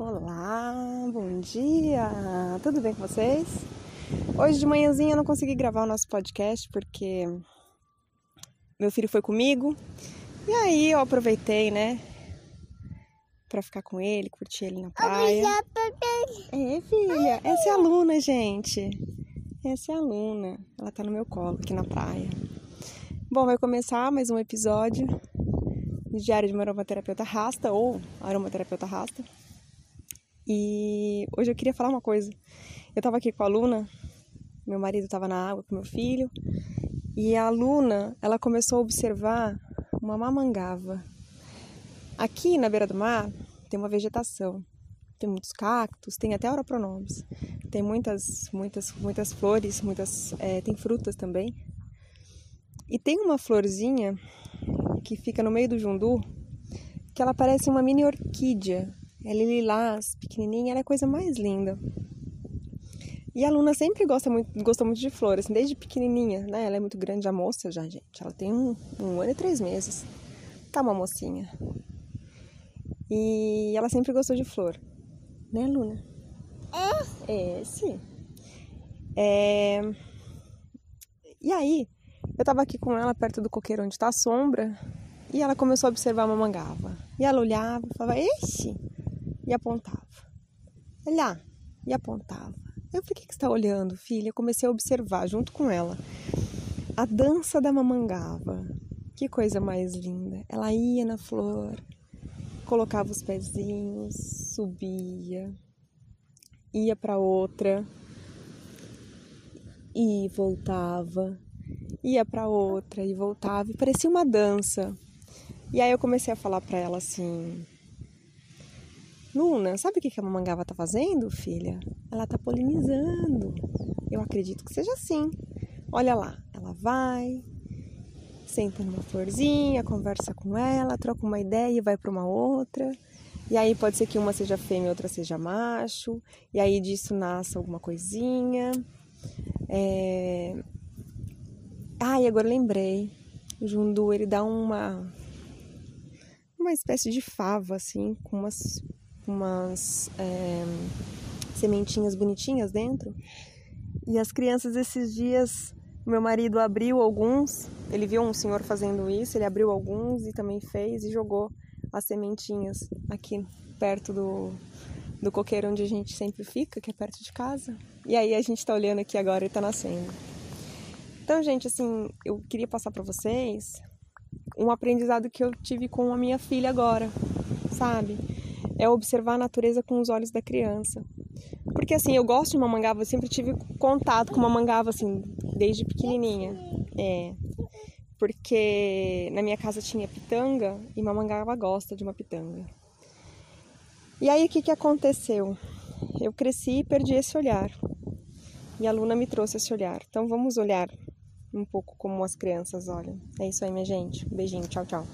Olá, bom dia! Tudo bem com vocês? Hoje de manhãzinha eu não consegui gravar o nosso podcast porque meu filho foi comigo e aí eu aproveitei, né, pra ficar com ele, curtir ele na praia. É, filha, essa é a Luna, gente. Essa é a Luna. Ela tá no meu colo aqui na praia. Bom, vai começar mais um episódio do Diário de uma Aromaterapeuta Rasta ou Aromaterapeuta Rasta. E hoje eu queria falar uma coisa. Eu tava aqui com a Luna, meu marido tava na água com meu filho, e a Luna, ela começou a observar uma mamangava. Aqui na beira do mar tem uma vegetação, tem muitos cactos, tem até oropronomes, tem muitas, muitas, muitas flores, muitas, é, tem frutas também. E tem uma florzinha que fica no meio do jundu, que ela parece uma mini orquídea. Ela é lilás, pequenininha, ela é a coisa mais linda. E a Luna sempre gosta muito, gosta muito de flores, assim, desde pequenininha, né? Ela é muito grande, a moça já, gente. Ela tem um, um ano e três meses. Tá uma mocinha. E ela sempre gostou de flor. Né, Luna? É? É, sim. É... E aí, eu tava aqui com ela perto do coqueiro onde tá a sombra e ela começou a observar uma mangava. E ela olhava e falava, esse! E apontava. Lá. E apontava. Eu falei, o que, que você está olhando, filha? Eu comecei a observar junto com ela a dança da mamangava. Que coisa mais linda. Ela ia na flor, colocava os pezinhos, subia, ia para outra e voltava ia para outra e voltava e parecia uma dança. E aí eu comecei a falar para ela assim: Luna, sabe o que a mamangava tá fazendo, filha? Ela tá polinizando. Eu acredito que seja assim. Olha lá, ela vai, senta numa florzinha, conversa com ela, troca uma ideia e vai para uma outra. E aí pode ser que uma seja fêmea e outra seja macho. E aí disso nasce alguma coisinha. É... Ah, e agora lembrei. O jundu, ele dá uma uma espécie de fava assim, com umas umas é, sementinhas bonitinhas dentro. E as crianças esses dias, meu marido abriu alguns, ele viu um senhor fazendo isso, ele abriu alguns e também fez e jogou as sementinhas aqui perto do, do coqueiro onde a gente sempre fica, que é perto de casa. E aí a gente tá olhando aqui agora e tá nascendo. Então, gente, assim, eu queria passar para vocês um aprendizado que eu tive com a minha filha agora, sabe? É observar a natureza com os olhos da criança. Porque assim, eu gosto de mamangava, eu sempre tive contato com mamangava assim, desde pequenininha. É. Porque na minha casa tinha pitanga e mamangava gosta de uma pitanga. E aí o que que aconteceu? Eu cresci e perdi esse olhar. E a Luna me trouxe esse olhar. Então vamos olhar um pouco como as crianças olham. É isso aí, minha gente. Um beijinho, tchau, tchau.